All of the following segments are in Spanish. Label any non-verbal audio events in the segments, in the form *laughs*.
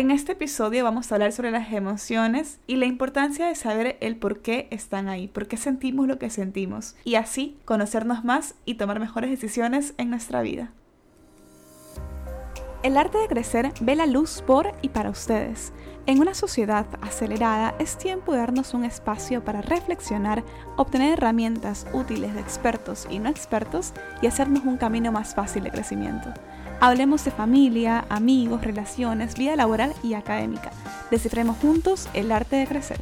En este episodio vamos a hablar sobre las emociones y la importancia de saber el por qué están ahí, por qué sentimos lo que sentimos y así conocernos más y tomar mejores decisiones en nuestra vida. El arte de crecer ve la luz por y para ustedes. En una sociedad acelerada es tiempo de darnos un espacio para reflexionar, obtener herramientas útiles de expertos y no expertos y hacernos un camino más fácil de crecimiento. Hablemos de familia, amigos, relaciones, vida laboral y académica. Descifremos juntos el arte de crecer.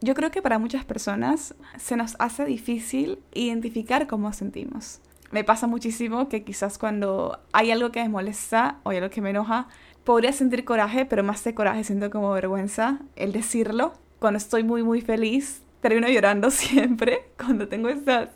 Yo creo que para muchas personas se nos hace difícil identificar cómo sentimos. Me pasa muchísimo que quizás cuando hay algo que me molesta o hay algo que me enoja, podría sentir coraje, pero más de coraje siento como vergüenza el decirlo. Cuando estoy muy muy feliz, termino llorando *laughs* siempre. Cuando tengo estas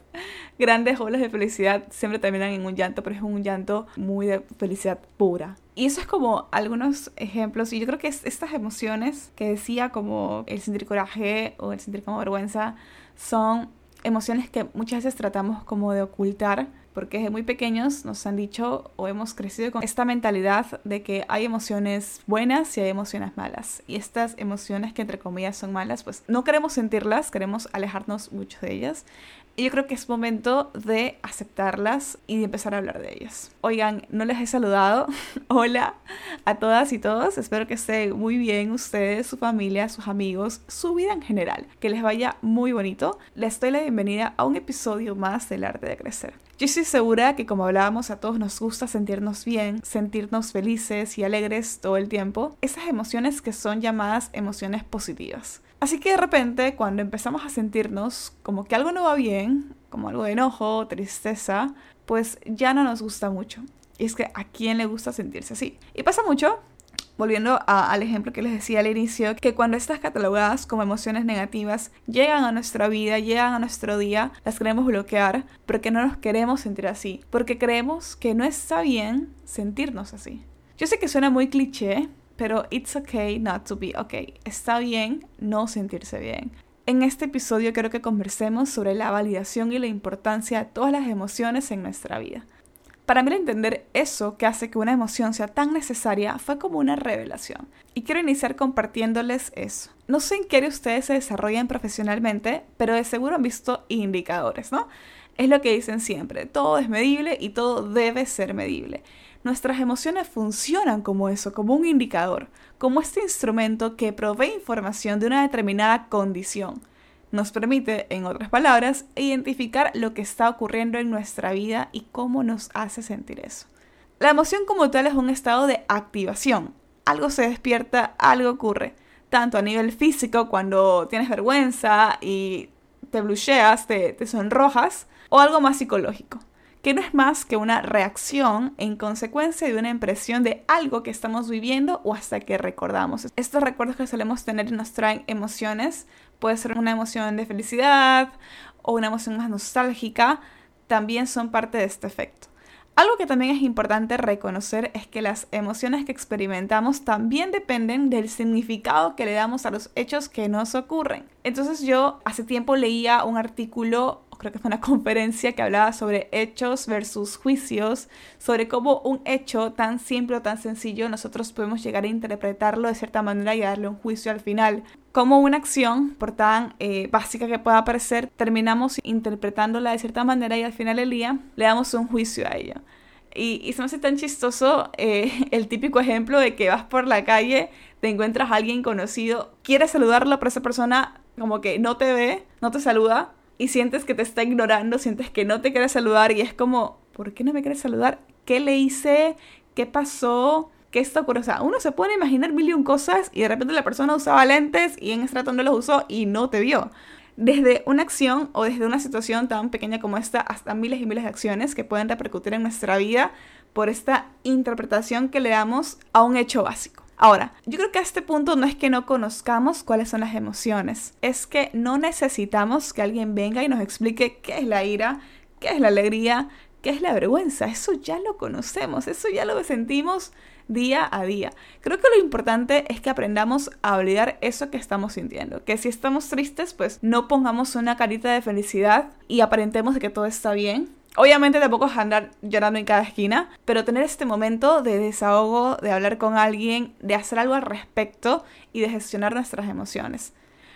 grandes olas de felicidad siempre terminan en un llanto, pero es un llanto muy de felicidad pura. Y eso es como algunos ejemplos, y yo creo que estas emociones que decía, como el sentir coraje o el sentir como vergüenza, son emociones que muchas veces tratamos como de ocultar porque desde muy pequeños nos han dicho o hemos crecido con esta mentalidad de que hay emociones buenas y hay emociones malas. Y estas emociones que entre comillas son malas, pues no queremos sentirlas, queremos alejarnos mucho de ellas. Y yo creo que es momento de aceptarlas y de empezar a hablar de ellas. Oigan, no les he saludado. *laughs* Hola a todas y todos. Espero que estén muy bien ustedes, su familia, sus amigos, su vida en general. Que les vaya muy bonito. Les doy la bienvenida a un episodio más del arte de crecer. Yo estoy segura que como hablábamos a todos nos gusta sentirnos bien, sentirnos felices y alegres todo el tiempo. Esas emociones que son llamadas emociones positivas. Así que de repente, cuando empezamos a sentirnos como que algo no va bien, como algo de enojo, tristeza, pues ya no nos gusta mucho. Y es que a quién le gusta sentirse así. Y pasa mucho, volviendo al ejemplo que les decía al inicio, que cuando estas catalogadas como emociones negativas llegan a nuestra vida, llegan a nuestro día, las queremos bloquear porque no nos queremos sentir así, porque creemos que no está bien sentirnos así. Yo sé que suena muy cliché, pero it's okay not to be okay. Está bien no sentirse bien. En este episodio quiero que conversemos sobre la validación y la importancia de todas las emociones en nuestra vida. Para mí entender eso que hace que una emoción sea tan necesaria fue como una revelación. Y quiero iniciar compartiéndoles eso. No sé en qué área ustedes se desarrollan profesionalmente, pero de seguro han visto indicadores, ¿no? Es lo que dicen siempre, todo es medible y todo debe ser medible. Nuestras emociones funcionan como eso, como un indicador, como este instrumento que provee información de una determinada condición. Nos permite, en otras palabras, identificar lo que está ocurriendo en nuestra vida y cómo nos hace sentir eso. La emoción como tal es un estado de activación. Algo se despierta, algo ocurre. Tanto a nivel físico, cuando tienes vergüenza y te blusheas, te, te sonrojas, o algo más psicológico que no es más que una reacción en consecuencia de una impresión de algo que estamos viviendo o hasta que recordamos. Estos recuerdos que solemos tener nos traen emociones, puede ser una emoción de felicidad o una emoción más nostálgica, también son parte de este efecto. Algo que también es importante reconocer es que las emociones que experimentamos también dependen del significado que le damos a los hechos que nos ocurren. Entonces yo hace tiempo leía un artículo creo que fue una *laughs* conferencia que hablaba sobre hechos versus juicios, sobre cómo un hecho tan simple o tan sencillo nosotros podemos llegar a interpretarlo de cierta manera y darle un juicio al final. Como una acción, por tan eh, básica que pueda parecer, terminamos interpretándola de cierta manera y al final del día le damos un juicio a ella. Y, se me hace tan chistoso eh, *laughs* el típico ejemplo de que vas por la calle, te encuentras a alguien conocido, quieres saludarlo, pero esa persona como que no te ve, no te saluda, y sientes que te está ignorando, sientes que no te quiere saludar y es como, ¿por qué no me quieres saludar? ¿Qué le hice? ¿Qué pasó? ¿Qué está ocurriendo? O sea, uno se puede imaginar mil y un cosas y de repente la persona usaba lentes y en rato no los usó y no te vio. Desde una acción o desde una situación tan pequeña como esta hasta miles y miles de acciones que pueden repercutir en nuestra vida por esta interpretación que le damos a un hecho básico. Ahora, yo creo que a este punto no es que no conozcamos cuáles son las emociones, es que no necesitamos que alguien venga y nos explique qué es la ira, qué es la alegría, qué es la vergüenza. Eso ya lo conocemos, eso ya lo sentimos día a día. Creo que lo importante es que aprendamos a olvidar eso que estamos sintiendo. Que si estamos tristes, pues no pongamos una carita de felicidad y aparentemos que todo está bien. Obviamente tampoco es andar llorando en cada esquina, pero tener este momento de desahogo, de hablar con alguien, de hacer algo al respecto y de gestionar nuestras emociones.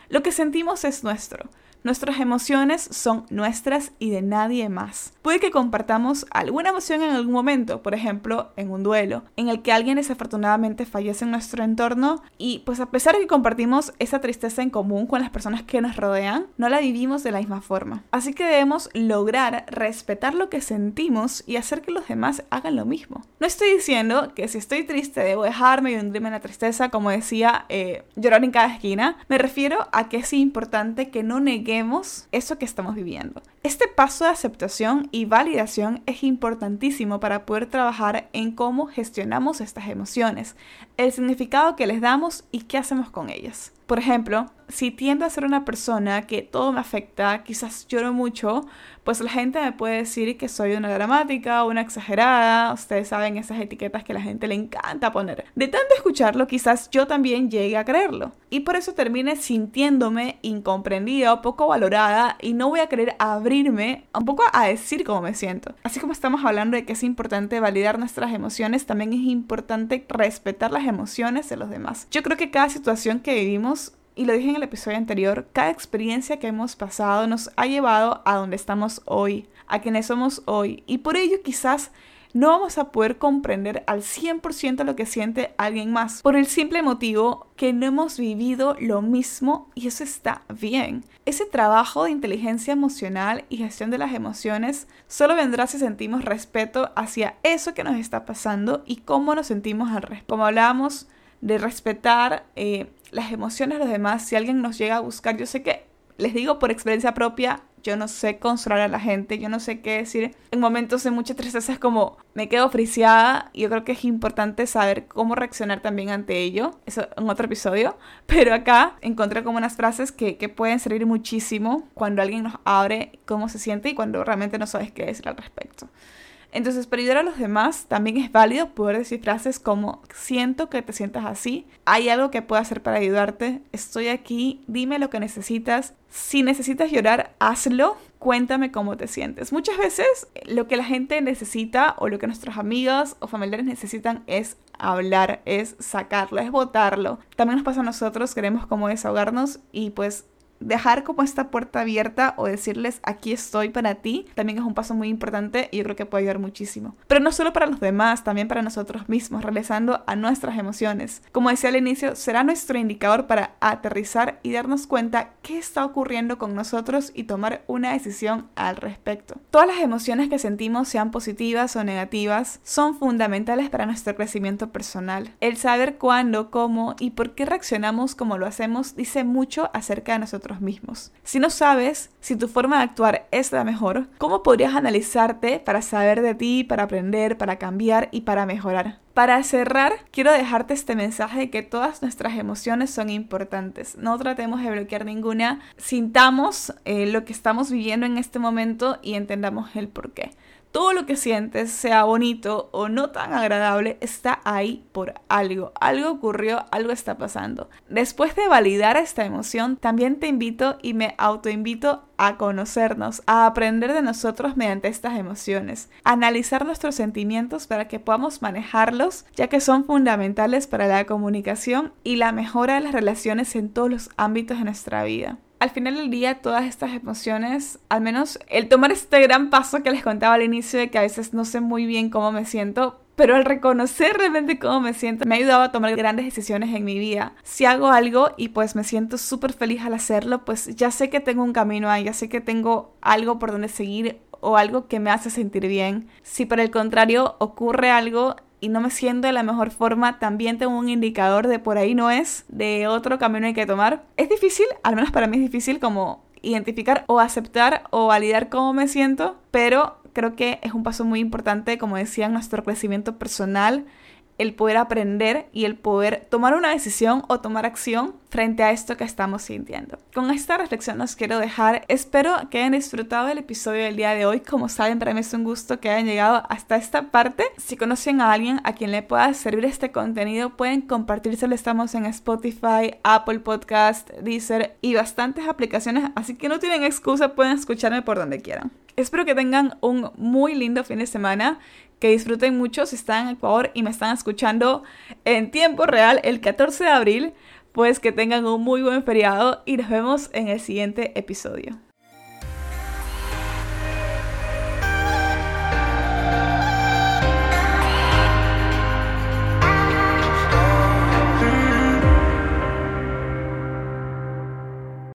Lo que sentimos es nuestro. Nuestras emociones son nuestras y de nadie más. Puede que compartamos alguna emoción en algún momento, por ejemplo, en un duelo, en el que alguien desafortunadamente fallece en nuestro entorno y pues a pesar de que compartimos esa tristeza en común con las personas que nos rodean, no la vivimos de la misma forma. Así que debemos lograr respetar lo que sentimos y hacer que los demás hagan lo mismo. No estoy diciendo que si estoy triste debo dejarme y hundirme en la tristeza, como decía, eh, llorar en cada esquina. Me refiero a que es importante que no neguemos eso que estamos viviendo. Este paso de aceptación y validación es importantísimo para poder trabajar en cómo gestionamos estas emociones, el significado que les damos y qué hacemos con ellas. Por ejemplo, si tiendo a ser una persona que todo me afecta, quizás lloro mucho, pues la gente me puede decir que soy una dramática, una exagerada, ustedes saben esas etiquetas que la gente le encanta poner. De tanto escucharlo, quizás yo también llegue a creerlo. Y por eso termine sintiéndome incomprendida o poco valorada y no voy a querer abrirme un poco a decir cómo me siento. Así como estamos hablando de que es importante validar nuestras emociones, también es importante respetar las emociones de los demás. Yo creo que cada situación que vivimos y lo dije en el episodio anterior, cada experiencia que hemos pasado nos ha llevado a donde estamos hoy, a quienes somos hoy. Y por ello quizás no vamos a poder comprender al 100% lo que siente alguien más, por el simple motivo que no hemos vivido lo mismo y eso está bien. Ese trabajo de inteligencia emocional y gestión de las emociones solo vendrá si sentimos respeto hacia eso que nos está pasando y cómo nos sentimos al respecto. Como hablábamos de respetar eh, las emociones de los demás, si alguien nos llega a buscar, yo sé que, les digo por experiencia propia, yo no sé consolar a la gente, yo no sé qué decir. En momentos de mucha tristeza es como me quedo friseada. Yo creo que es importante saber cómo reaccionar también ante ello. Eso en otro episodio. *laughs* Pero acá encontré como unas frases que, que pueden servir muchísimo cuando alguien nos abre cómo se siente y cuando realmente no sabes qué decir al respecto. Entonces, para ayudar a los demás, también es válido poder decir frases como siento que te sientas así, hay algo que pueda hacer para ayudarte, estoy aquí, dime lo que necesitas, si necesitas llorar, hazlo, cuéntame cómo te sientes. Muchas veces lo que la gente necesita o lo que nuestros amigos o familiares necesitan es hablar, es sacarlo, es botarlo. También nos pasa a nosotros, queremos como desahogarnos y pues dejar como esta puerta abierta o decirles aquí estoy para ti también es un paso muy importante y yo creo que puede ayudar muchísimo. Pero no solo para los demás, también para nosotros mismos, realizando a nuestras emociones. Como decía al inicio, será nuestro indicador para aterrizar y darnos cuenta qué está ocurriendo con nosotros y tomar una decisión al respecto. Todas las emociones que sentimos, sean positivas o negativas, son fundamentales para nuestro crecimiento personal. El saber cuándo, cómo y por qué reaccionamos como lo hacemos dice mucho acerca de nosotros mismos. Si no sabes si tu forma de actuar es la mejor, ¿cómo podrías analizarte para saber de ti, para aprender, para cambiar y para mejorar? Para cerrar, quiero dejarte este mensaje de que todas nuestras emociones son importantes. No tratemos de bloquear ninguna, sintamos eh, lo que estamos viviendo en este momento y entendamos el por qué todo lo que sientes, sea bonito o no tan agradable, está ahí por algo. Algo ocurrió, algo está pasando. Después de validar esta emoción, también te invito y me autoinvito a conocernos, a aprender de nosotros mediante estas emociones, analizar nuestros sentimientos para que podamos manejarlos, ya que son fundamentales para la comunicación y la mejora de las relaciones en todos los ámbitos de nuestra vida al final del día todas estas emociones, al menos el tomar este gran paso que les contaba al inicio de que a veces no sé muy bien cómo me siento, pero al reconocer realmente cómo me siento, me ha ayudado a tomar grandes decisiones en mi vida. Si hago algo y pues me siento súper feliz al hacerlo, pues ya sé que tengo un camino ahí, ya sé que tengo algo por donde seguir o algo que me hace sentir bien. Si por el contrario ocurre algo y no me siento de la mejor forma, también tengo un indicador de por ahí no es, de otro camino hay que tomar. Es difícil, al menos para mí es difícil como identificar o aceptar o validar cómo me siento, pero creo que es un paso muy importante, como decía, nuestro crecimiento personal el poder aprender y el poder tomar una decisión o tomar acción frente a esto que estamos sintiendo. Con esta reflexión nos quiero dejar. Espero que hayan disfrutado el episodio del día de hoy. Como saben, para mí es un gusto que hayan llegado hasta esta parte. Si conocen a alguien a quien le pueda servir este contenido, pueden compartírselo. Estamos en Spotify, Apple Podcast, Deezer y bastantes aplicaciones, así que no tienen excusa, pueden escucharme por donde quieran. Espero que tengan un muy lindo fin de semana, que disfruten mucho si están en Ecuador y me están escuchando en tiempo real el 14 de abril, pues que tengan un muy buen feriado y nos vemos en el siguiente episodio.